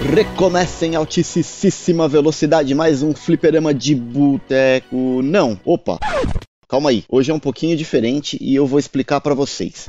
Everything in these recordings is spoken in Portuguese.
Recomeça em altíssima velocidade mais um fliperama de boteco. Não, opa, calma aí. Hoje é um pouquinho diferente e eu vou explicar para vocês.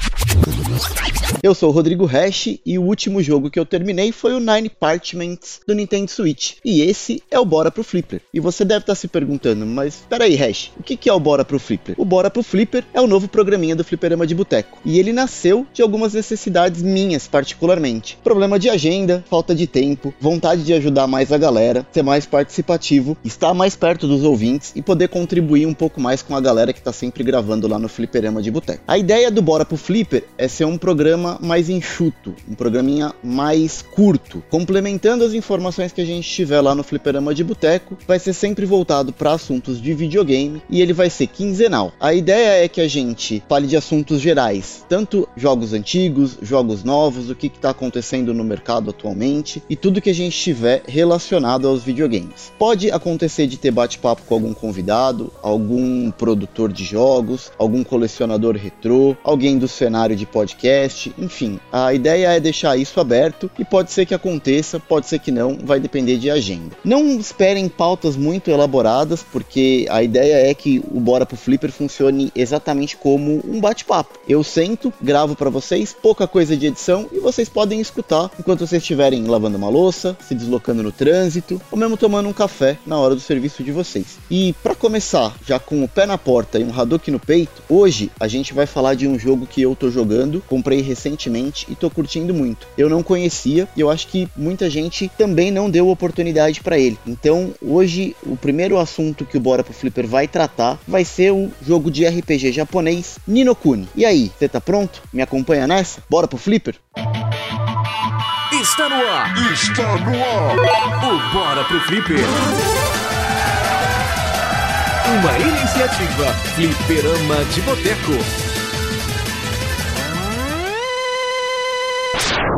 Eu sou o Rodrigo Hash e o último jogo que eu terminei foi o Nine Parchments do Nintendo Switch. E esse é o Bora pro Flipper. E você deve estar se perguntando, mas peraí, Hash, o que é o Bora pro Flipper? O Bora pro Flipper é o novo programinha do Fliperama de Boteco. E ele nasceu de algumas necessidades minhas, particularmente. Problema de agenda, falta de tempo, vontade de ajudar mais a galera, ser mais participativo, estar mais perto dos ouvintes e poder contribuir um pouco mais com a galera que tá sempre gravando lá no Fliperama de Boteco. A ideia do Bora pro Flipper é ser um programa mais enxuto, um programinha mais curto, complementando as informações que a gente tiver lá no Fliperama de Boteco, vai ser sempre voltado para assuntos de videogame e ele vai ser quinzenal. A ideia é que a gente fale de assuntos gerais, tanto jogos antigos, jogos novos, o que está acontecendo no mercado atualmente e tudo que a gente tiver relacionado aos videogames. Pode acontecer de ter bate-papo com algum convidado, algum produtor de jogos, algum colecionador retrô, alguém do cenário de podcast, enfim, a ideia é deixar isso aberto e pode ser que aconteça, pode ser que não, vai depender de agenda. Não esperem pautas muito elaboradas, porque a ideia é que o Bora pro Flipper funcione exatamente como um bate-papo. Eu sento, gravo para vocês, pouca coisa de edição e vocês podem escutar enquanto vocês estiverem lavando uma louça, se deslocando no trânsito ou mesmo tomando um café na hora do serviço de vocês. E para começar, já com o pé na porta e um Hadouken no peito, hoje a gente vai falar de um jogo que eu tô jogando, comprei recentemente recentemente e tô curtindo muito. Eu não conhecia e eu acho que muita gente também não deu oportunidade para ele. Então, hoje o primeiro assunto que o Bora pro Flipper vai tratar vai ser o jogo de RPG japonês Ninokuni. E aí, você tá pronto? Me acompanha nessa? Bora pro Flipper? Está no ar! Está no ar! O Bora pro Flipper! Uma iniciativa Flipperama de Boteco.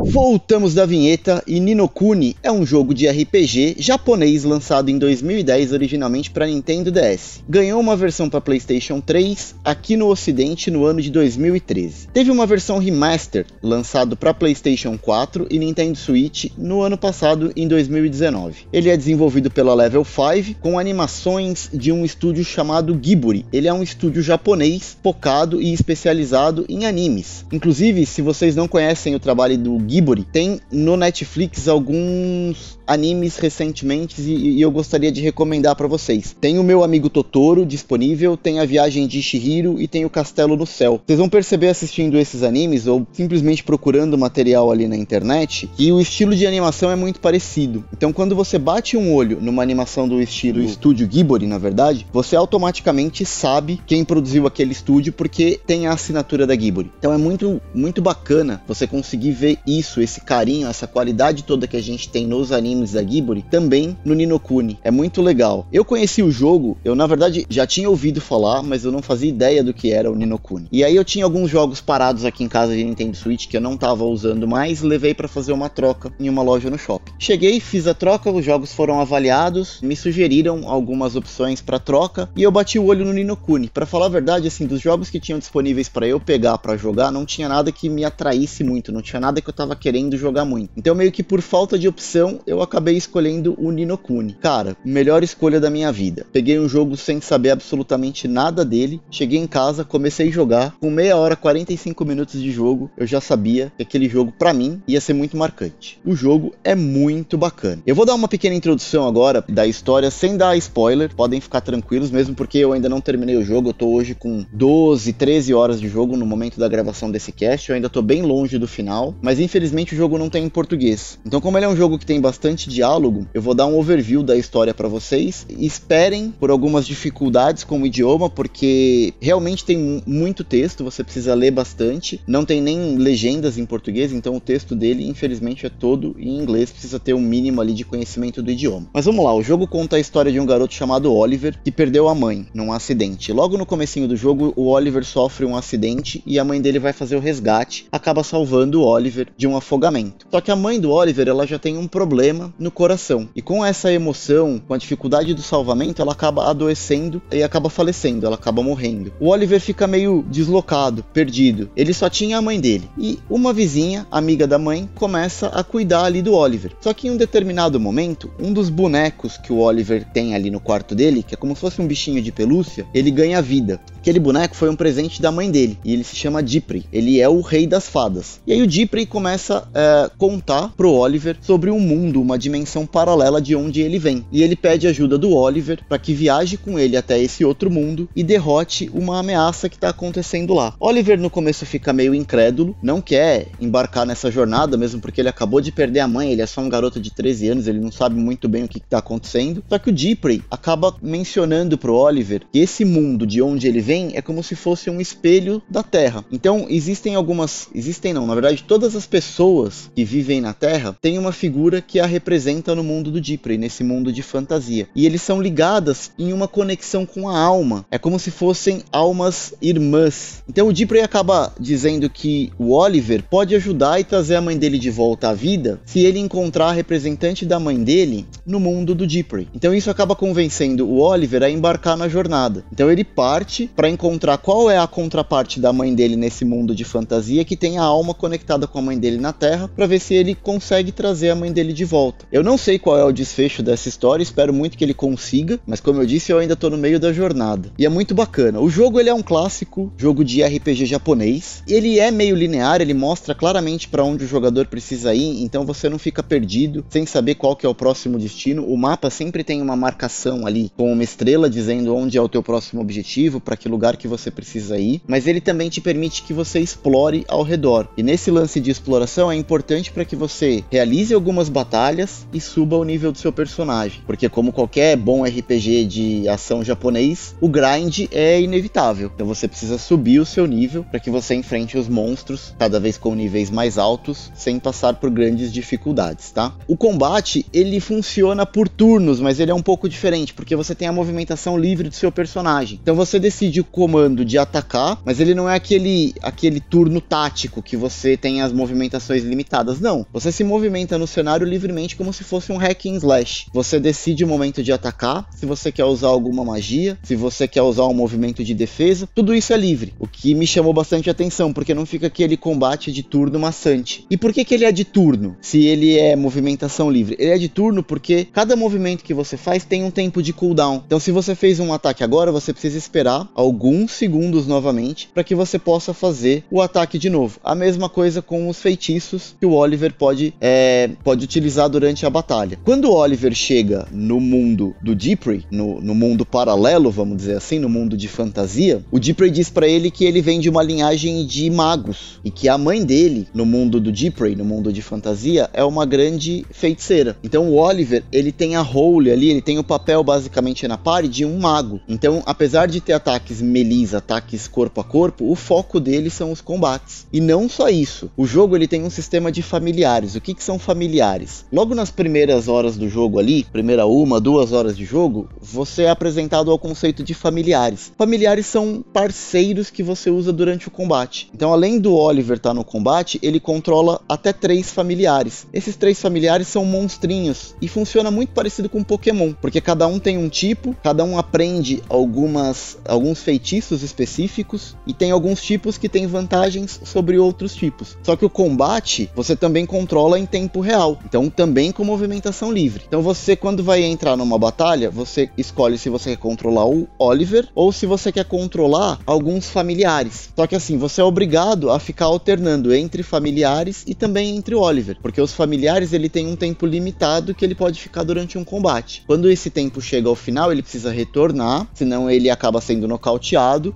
Voltamos da vinheta e Ninokuni é um jogo de RPG japonês lançado em 2010 originalmente para Nintendo DS. Ganhou uma versão para PlayStation 3 aqui no ocidente no ano de 2013. Teve uma versão remaster lançado para PlayStation 4 e Nintendo Switch no ano passado em 2019. Ele é desenvolvido pela Level 5 com animações de um estúdio chamado Ghibli. Ele é um estúdio japonês focado e especializado em animes. Inclusive, se vocês não conhecem o trabalho do Ghibli, tem no Netflix alguns animes recentemente e, e eu gostaria de recomendar para vocês. Tem o meu amigo Totoro disponível, tem a viagem de Shihiro e tem o Castelo no Céu. Vocês vão perceber assistindo esses animes ou simplesmente procurando material ali na internet que o estilo de animação é muito parecido. Então quando você bate um olho numa animação do estilo uhum. estúdio Ghibli, na verdade, você automaticamente sabe quem produziu aquele estúdio porque tem a assinatura da Ghibli. Então é muito muito bacana você conseguir ver isso, esse carinho, essa qualidade toda que a gente tem nos animes da Ghibli, também no Ninokuni. É muito legal. Eu conheci o jogo, eu na verdade já tinha ouvido falar, mas eu não fazia ideia do que era o Ninokuni. E aí eu tinha alguns jogos parados aqui em casa de Nintendo Switch que eu não tava usando mais, levei para fazer uma troca em uma loja no shopping. Cheguei, fiz a troca, os jogos foram avaliados, me sugeriram algumas opções para troca e eu bati o olho no Ninokuni. Para falar a verdade, assim, dos jogos que tinham disponíveis para eu pegar para jogar, não tinha nada que me atraísse muito, não tinha nada que eu tava querendo jogar muito. Então, meio que por falta de opção, eu acabei escolhendo o Ninokuni. Cara, melhor escolha da minha vida. Peguei um jogo sem saber absolutamente nada dele, cheguei em casa, comecei a jogar, com meia hora, 45 minutos de jogo, eu já sabia que aquele jogo para mim ia ser muito marcante. O jogo é muito bacana. Eu vou dar uma pequena introdução agora da história sem dar spoiler, podem ficar tranquilos, mesmo porque eu ainda não terminei o jogo, eu tô hoje com 12, 13 horas de jogo no momento da gravação desse cast, eu ainda tô bem longe do final, mas infelizmente o jogo não tem em português. Então, como ele é um jogo que tem bastante diálogo, eu vou dar um overview da história para vocês. Esperem por algumas dificuldades com o idioma, porque realmente tem muito texto, você precisa ler bastante. Não tem nem legendas em português, então o texto dele, infelizmente, é todo em inglês. Precisa ter um mínimo ali de conhecimento do idioma. Mas vamos lá, o jogo conta a história de um garoto chamado Oliver que perdeu a mãe num acidente. Logo no comecinho do jogo, o Oliver sofre um acidente e a mãe dele vai fazer o resgate, acaba salvando o Oliver de um afogamento. Só que a mãe do Oliver, ela já tem um problema no coração. E com essa emoção, com a dificuldade do salvamento, ela acaba adoecendo e acaba falecendo, ela acaba morrendo. O Oliver fica meio deslocado, perdido. Ele só tinha a mãe dele. E uma vizinha, amiga da mãe, começa a cuidar ali do Oliver. Só que em um determinado momento, um dos bonecos que o Oliver tem ali no quarto dele, que é como se fosse um bichinho de pelúcia, ele ganha vida. Aquele boneco foi um presente da mãe dele e ele se chama Diprey. Ele é o rei das fadas. E aí o Diprey começa a é, contar pro Oliver sobre um mundo, uma dimensão paralela de onde ele vem. E ele pede ajuda do Oliver para que viaje com ele até esse outro mundo e derrote uma ameaça que está acontecendo lá. Oliver no começo fica meio incrédulo, não quer embarcar nessa jornada, mesmo porque ele acabou de perder a mãe, ele é só um garoto de 13 anos, ele não sabe muito bem o que está acontecendo. Só que o Diprey acaba mencionando pro Oliver que esse mundo de onde ele vem é como se fosse um espelho da Terra. Então existem algumas, existem não, na verdade todas as pessoas que vivem na Terra têm uma figura que a representa no mundo do Diprey, nesse mundo de fantasia. E eles são ligadas em uma conexão com a alma. É como se fossem almas irmãs. Então o Diprey acaba dizendo que o Oliver pode ajudar e trazer a mãe dele de volta à vida se ele encontrar a representante da mãe dele no mundo do Diprey. Então isso acaba convencendo o Oliver a embarcar na jornada. Então ele parte para encontrar qual é a contraparte da mãe dele nesse mundo de fantasia que tem a alma conectada com a mãe dele na Terra para ver se ele consegue trazer a mãe dele de volta. Eu não sei qual é o desfecho dessa história, espero muito que ele consiga, mas como eu disse, eu ainda tô no meio da jornada. E é muito bacana. O jogo ele é um clássico jogo de RPG japonês. Ele é meio linear, ele mostra claramente para onde o jogador precisa ir, então você não fica perdido sem saber qual que é o próximo destino. O mapa sempre tem uma marcação ali com uma estrela dizendo onde é o teu próximo objetivo, para que lugar que você precisa ir, mas ele também te permite que você explore ao redor. E nesse lance de exploração é importante para que você realize algumas batalhas e suba o nível do seu personagem, porque como qualquer bom RPG de ação japonês, o grind é inevitável. Então você precisa subir o seu nível para que você enfrente os monstros cada vez com níveis mais altos, sem passar por grandes dificuldades, tá? O combate ele funciona por turnos, mas ele é um pouco diferente porque você tem a movimentação livre do seu personagem. Então você decide o comando de atacar, mas ele não é aquele aquele turno tático que você tem as movimentações limitadas, não. Você se movimenta no cenário livremente como se fosse um hack and slash. Você decide o momento de atacar, se você quer usar alguma magia, se você quer usar um movimento de defesa, tudo isso é livre. O que me chamou bastante atenção, porque não fica aquele combate de turno maçante. E por que, que ele é de turno? Se ele é movimentação livre. Ele é de turno porque cada movimento que você faz tem um tempo de cooldown. Então, se você fez um ataque agora, você precisa esperar alguns segundos novamente para que você possa fazer o ataque de novo. A mesma coisa com os feitiços que o Oliver pode, é, pode utilizar durante a batalha. Quando o Oliver chega no mundo do Deepray, no, no mundo paralelo, vamos dizer assim, no mundo de fantasia, o Deepray diz para ele que ele vem de uma linhagem de magos e que a mãe dele, no mundo do Deepray, no mundo de fantasia, é uma grande feiticeira. Então o Oliver, ele tem a role ali, ele tem o papel basicamente na party de um mago. Então, apesar de ter ataques melis, ataques corpo a corpo, o foco dele são os combates. E não só isso, o jogo ele tem um sistema de familiares. O que, que são familiares? Logo nas primeiras horas do jogo ali, primeira uma, duas horas de jogo, você é apresentado ao conceito de familiares. Familiares são parceiros que você usa durante o combate. Então, além do Oliver estar tá no combate, ele controla até três familiares. Esses três familiares são monstrinhos e funciona muito parecido com Pokémon, porque cada um tem um tipo, cada um aprende algumas alguns feitiços específicos e tem alguns tipos que têm vantagens sobre outros tipos. Só que o combate você também controla em tempo real, então também com movimentação livre. Então você quando vai entrar numa batalha, você escolhe se você quer controlar o Oliver ou se você quer controlar alguns familiares. Só que assim, você é obrigado a ficar alternando entre familiares e também entre o Oliver, porque os familiares ele tem um tempo limitado que ele pode ficar durante um combate. Quando esse tempo chega ao final, ele precisa retornar, senão ele acaba sendo nocauteado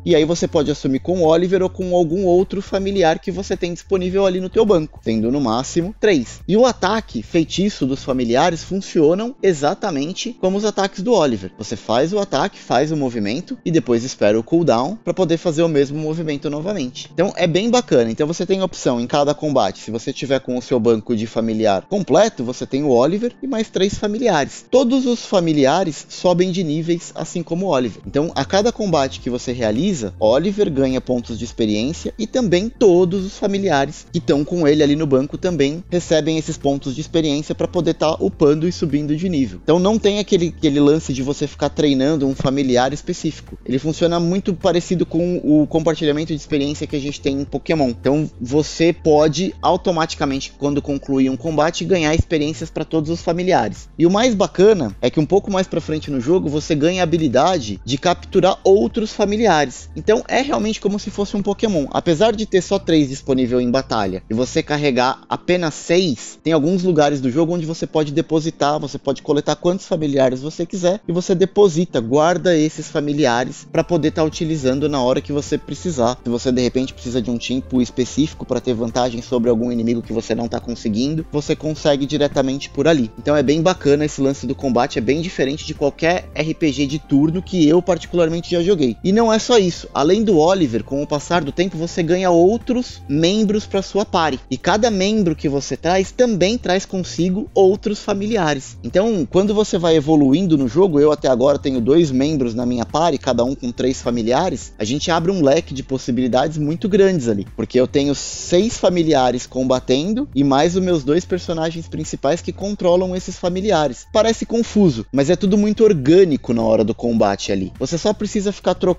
e aí você pode assumir com o Oliver ou com algum outro familiar que você tem disponível ali no teu banco, tendo no máximo três. E o ataque feitiço dos familiares funcionam exatamente como os ataques do Oliver. Você faz o ataque, faz o movimento e depois espera o cooldown para poder fazer o mesmo movimento novamente. Então é bem bacana. Então você tem opção em cada combate. Se você tiver com o seu banco de familiar completo, você tem o Oliver e mais três familiares. Todos os familiares sobem de níveis, assim como o Oliver. Então a cada combate que que você realiza, Oliver ganha pontos de experiência e também todos os familiares que estão com ele ali no banco também recebem esses pontos de experiência para poder estar tá upando e subindo de nível. Então não tem aquele, aquele lance de você ficar treinando um familiar específico. Ele funciona muito parecido com o compartilhamento de experiência que a gente tem em Pokémon. Então você pode automaticamente, quando concluir um combate, ganhar experiências para todos os familiares. E o mais bacana é que um pouco mais para frente no jogo você ganha a habilidade de capturar outros familiares. Então é realmente como se fosse um Pokémon. Apesar de ter só três disponível em batalha e você carregar apenas seis, tem alguns lugares do jogo onde você pode depositar, você pode coletar quantos familiares você quiser e você deposita, guarda esses familiares para poder estar tá utilizando na hora que você precisar. Se você de repente precisa de um tipo específico para ter vantagem sobre algum inimigo que você não está conseguindo, você consegue diretamente por ali. Então é bem bacana esse lance do combate, é bem diferente de qualquer RPG de turno que eu particularmente já joguei. E não é só isso, além do Oliver, com o passar do tempo você ganha outros membros para sua party. E cada membro que você traz também traz consigo outros familiares. Então, quando você vai evoluindo no jogo, eu até agora tenho dois membros na minha party, cada um com três familiares, a gente abre um leque de possibilidades muito grandes ali, porque eu tenho seis familiares combatendo e mais os meus dois personagens principais que controlam esses familiares. Parece confuso, mas é tudo muito orgânico na hora do combate ali. Você só precisa ficar trocando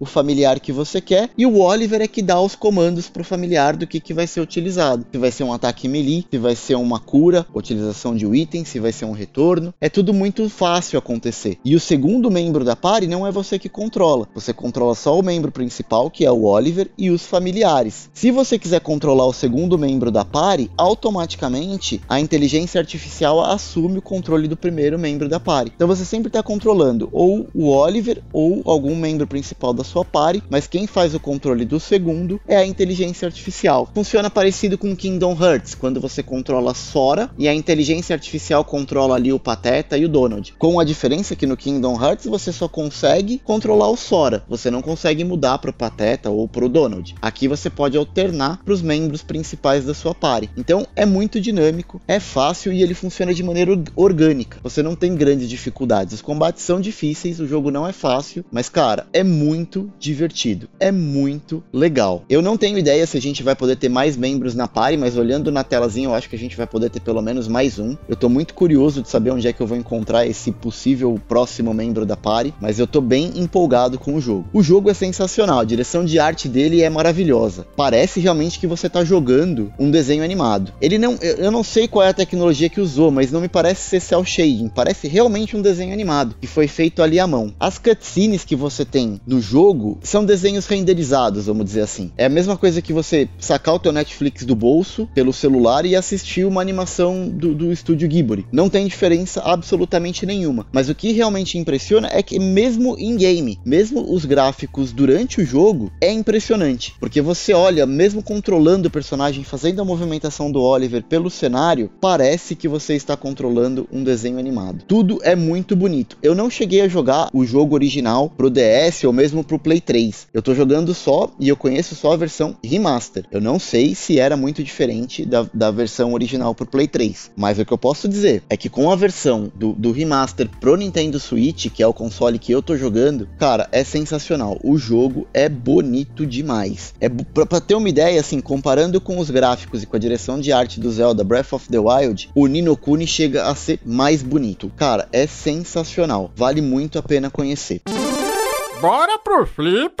o familiar que você quer e o Oliver é que dá os comandos pro familiar do que, que vai ser utilizado. Se vai ser um ataque melee, se vai ser uma cura, utilização de um item, se vai ser um retorno. É tudo muito fácil acontecer. E o segundo membro da party não é você que controla. Você controla só o membro principal, que é o Oliver, e os familiares. Se você quiser controlar o segundo membro da party, automaticamente a inteligência artificial assume o controle do primeiro membro da party. Então você sempre está controlando ou o Oliver ou algum membro principal da sua party, mas quem faz o controle do segundo é a inteligência artificial. Funciona parecido com Kingdom Hearts, quando você controla Sora e a inteligência artificial controla ali o Pateta e o Donald. Com a diferença que no Kingdom Hearts você só consegue controlar o Sora, você não consegue mudar para o Pateta ou para o Donald. Aqui você pode alternar para os membros principais da sua party. Então é muito dinâmico, é fácil e ele funciona de maneira orgânica. Você não tem grandes dificuldades. Os combates são difíceis, o jogo não é fácil, mas cara, é muito divertido, é muito legal. Eu não tenho ideia se a gente vai poder ter mais membros na party, mas olhando na telazinha eu acho que a gente vai poder ter pelo menos mais um. Eu tô muito curioso de saber onde é que eu vou encontrar esse possível próximo membro da party, mas eu tô bem empolgado com o jogo. O jogo é sensacional, a direção de arte dele é maravilhosa. Parece realmente que você tá jogando um desenho animado. Ele não, eu não sei qual é a tecnologia que usou, mas não me parece ser cel shading, parece realmente um desenho animado que foi feito ali à mão. As cutscenes que você tem no jogo são desenhos renderizados, vamos dizer assim. É a mesma coisa que você sacar o teu Netflix do bolso pelo celular e assistir uma animação do, do estúdio Ghibli. Não tem diferença absolutamente nenhuma. Mas o que realmente impressiona é que mesmo em game, mesmo os gráficos durante o jogo, é impressionante. Porque você olha, mesmo controlando o personagem, fazendo a movimentação do Oliver pelo cenário, parece que você está controlando um desenho animado. Tudo é muito bonito. Eu não cheguei a jogar o jogo original pro DS ou mesmo pro Play 3. Eu tô jogando só e eu conheço só a versão remaster. Eu não sei se era muito diferente da, da versão original pro Play 3. Mas o que eu posso dizer é que com a versão do, do remaster pro Nintendo Switch, que é o console que eu tô jogando, cara, é sensacional. O jogo é bonito demais. É pra, pra ter uma ideia, assim, comparando com os gráficos e com a direção de arte do Zelda Breath of the Wild, o Nino Kuni chega a ser mais bonito. Cara, é sensacional. Vale muito a pena conhecer. Bora pro flip!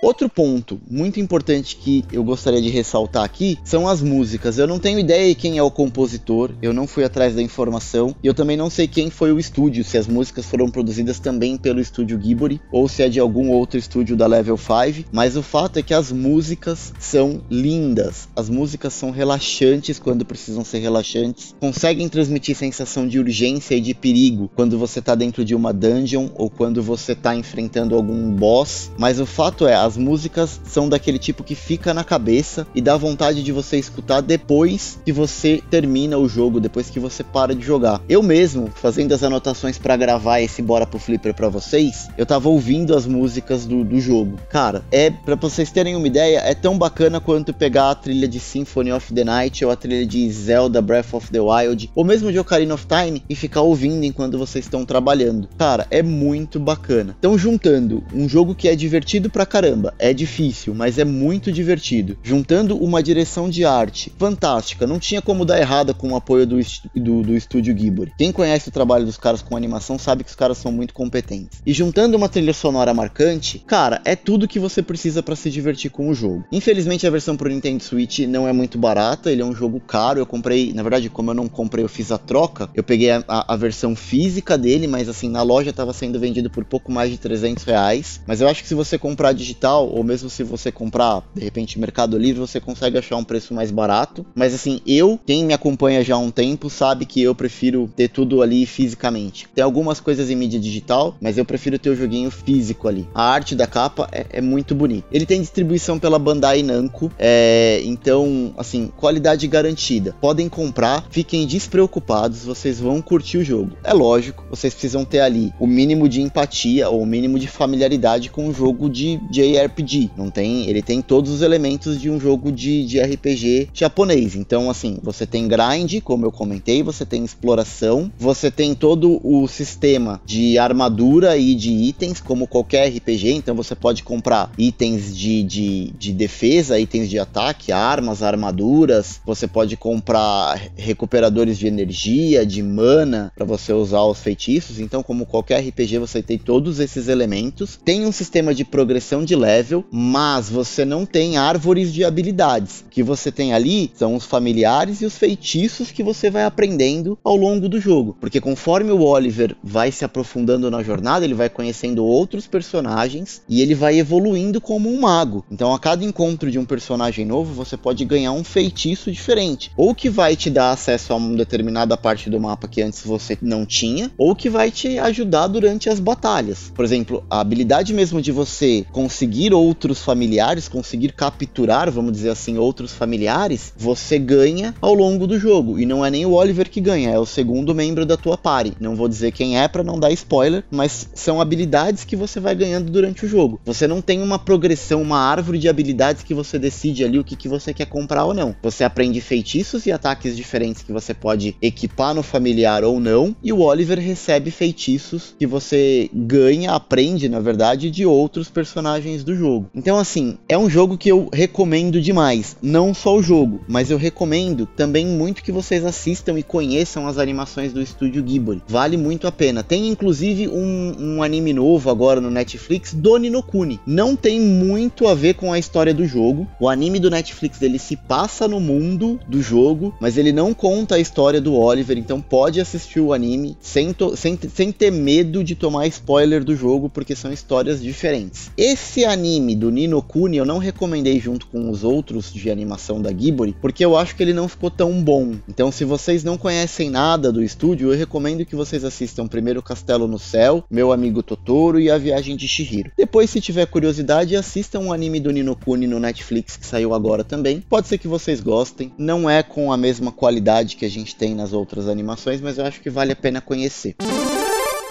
Outro ponto muito importante que eu gostaria de ressaltar aqui são as músicas. Eu não tenho ideia de quem é o compositor, eu não fui atrás da informação e eu também não sei quem foi o estúdio, se as músicas foram produzidas também pelo estúdio Ghibli ou se é de algum outro estúdio da Level 5, mas o fato é que as músicas são lindas. As músicas são relaxantes quando precisam ser relaxantes, conseguem transmitir sensação de urgência e de perigo quando você está dentro de uma dungeon ou quando você está enfrentando algum boss, mas o fato é as músicas são daquele tipo que fica na cabeça e dá vontade de você escutar depois que você termina o jogo, depois que você para de jogar. Eu mesmo, fazendo as anotações para gravar esse Bora pro Flipper para vocês, eu tava ouvindo as músicas do, do jogo. Cara, é para vocês terem uma ideia, é tão bacana quanto pegar a trilha de Symphony of the Night ou a trilha de Zelda Breath of the Wild, ou mesmo de Ocarina of Time e ficar ouvindo enquanto vocês estão trabalhando. Cara, é muito bacana. Então, juntando um jogo que é divertido pra caramba, é difícil, mas é muito divertido. Juntando uma direção de arte fantástica, não tinha como dar errada com o apoio do, do, do estúdio Ghibli. Quem conhece o trabalho dos caras com animação sabe que os caras são muito competentes. E juntando uma trilha sonora marcante, cara, é tudo que você precisa para se divertir com o jogo. Infelizmente, a versão pro Nintendo Switch não é muito barata, ele é um jogo caro. Eu comprei, na verdade, como eu não comprei, eu fiz a troca. Eu peguei a, a, a versão física dele, mas assim, na loja estava sendo vendido por pouco mais de 300 reais. Mas eu acho que se você comprar digital, ou mesmo se você comprar, de repente, Mercado Livre, você consegue achar um preço mais barato. Mas assim, eu, quem me acompanha já há um tempo, sabe que eu prefiro ter tudo ali fisicamente. Tem algumas coisas em mídia digital, mas eu prefiro ter o joguinho físico ali. A arte da capa é, é muito bonita. Ele tem distribuição pela Bandai Namco, é, então, assim, qualidade garantida. Podem comprar, fiquem despreocupados, vocês vão curtir o jogo. É lógico, vocês precisam ter ali o mínimo de empatia ou o mínimo de familiaridade com o jogo de JRPG. Não tem, ele tem todos os elementos de um jogo de, de RPG japonês. Então, assim, você tem grind, como eu comentei, você tem exploração, você tem todo o sistema de armadura e de itens, como qualquer RPG. Então, você pode comprar itens de, de, de defesa, itens de ataque, armas, armaduras. Você pode comprar recuperadores de energia, de mana, para você usar os feitiços. Então, como qualquer RPG, você tem todos esses elementos. Tem um sistema de progressão de level, mas você não tem árvores de habilidades. O que você tem ali são os familiares e os feitiços que você vai aprendendo ao longo do jogo. Porque conforme o Oliver vai se aprofundando na jornada, ele vai conhecendo outros personagens e ele vai evoluindo como um mago. Então, a cada encontro de um personagem novo, você pode ganhar um feitiço diferente, ou que vai te dar acesso a uma determinada parte do mapa que antes você não tinha, ou que vai te ajudar durante as batalhas. Por exemplo, a habilidade mesmo de você conseguir outros familiares, conseguir capturar, vamos dizer assim, outros familiares, você ganha ao longo do jogo. E não é nem o Oliver que ganha, é o segundo membro da tua party. Não vou dizer quem é para não dar spoiler, mas são habilidades que você vai ganhando durante o jogo. Você não tem uma progressão, uma árvore de habilidades que você decide ali o que, que você quer comprar ou não. Você aprende feitiços e ataques diferentes que você pode equipar no familiar ou não, e o Oliver recebe feitiços que você ganha, aprende na verdade, de outros personagens do jogo. Então, assim, é um jogo que eu recomendo demais. Não só o jogo, mas eu recomendo também muito que vocês assistam e conheçam as animações do estúdio Ghibli. Vale muito a pena. Tem inclusive um, um anime novo agora no Netflix do Ninokuni. Não tem muito a ver com a história do jogo. O anime do Netflix ele se passa no mundo do jogo, mas ele não conta a história do Oliver. Então pode assistir o anime sem, sem, sem ter medo de tomar spoiler do jogo, porque são histórias diferentes. Esse anime do Ninokuni eu não recomendei junto com os outros de animação da Ghibli, porque eu acho que ele não ficou tão bom. Então, se vocês não conhecem nada do estúdio, eu recomendo que vocês assistam primeiro Castelo no Céu, Meu Amigo Totoro e A Viagem de Shihiro. Depois, se tiver curiosidade, assistam um anime do Ninokuni no Netflix que saiu agora também. Pode ser que vocês gostem. Não é com a mesma qualidade que a gente tem nas outras animações, mas eu acho que vale a pena conhecer.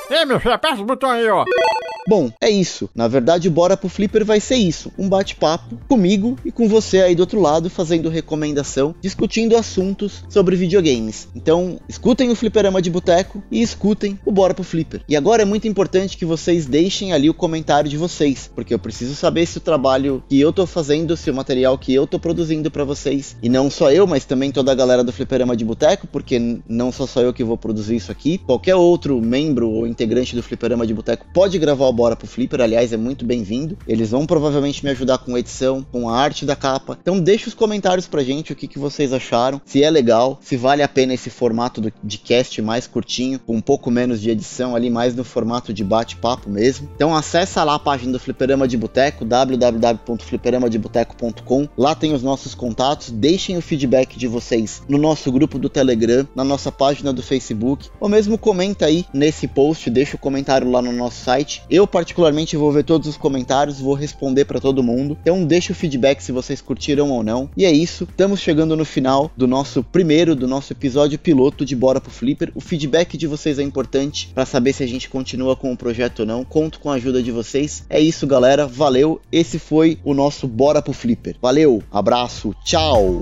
Ei, meu filho, aperta o botão aí, ó. Bom, é isso. Na verdade, Bora pro Flipper vai ser isso: um bate-papo comigo e com você aí do outro lado, fazendo recomendação, discutindo assuntos sobre videogames. Então, escutem o Fliperama de Boteco e escutem o Bora pro Flipper. E agora é muito importante que vocês deixem ali o comentário de vocês, porque eu preciso saber se o trabalho que eu tô fazendo, se o material que eu tô produzindo para vocês, e não só eu, mas também toda a galera do Fliperama de Boteco, porque não só sou eu que vou produzir isso aqui, qualquer outro membro ou integrante do Fliperama de Boteco pode gravar o Bora pro Flipper, aliás, é muito bem-vindo. Eles vão provavelmente me ajudar com edição, com a arte da capa. Então deixe os comentários pra gente o que, que vocês acharam, se é legal, se vale a pena esse formato do, de cast mais curtinho, com um pouco menos de edição ali, mais no formato de bate-papo mesmo. Então acessa lá a página do Fliperama de Boteco, www.fliperamadeboteco.com. Lá tem os nossos contatos, deixem o feedback de vocês no nosso grupo do Telegram, na nossa página do Facebook, ou mesmo comenta aí nesse post, deixa o comentário lá no nosso site. Eu, particularmente, vou ver todos os comentários, vou responder para todo mundo. Então, deixa o feedback se vocês curtiram ou não. E é isso, estamos chegando no final do nosso primeiro, do nosso episódio piloto de Bora pro Flipper. O feedback de vocês é importante para saber se a gente continua com o projeto ou não. Conto com a ajuda de vocês. É isso, galera. Valeu. Esse foi o nosso Bora pro Flipper. Valeu, abraço, tchau.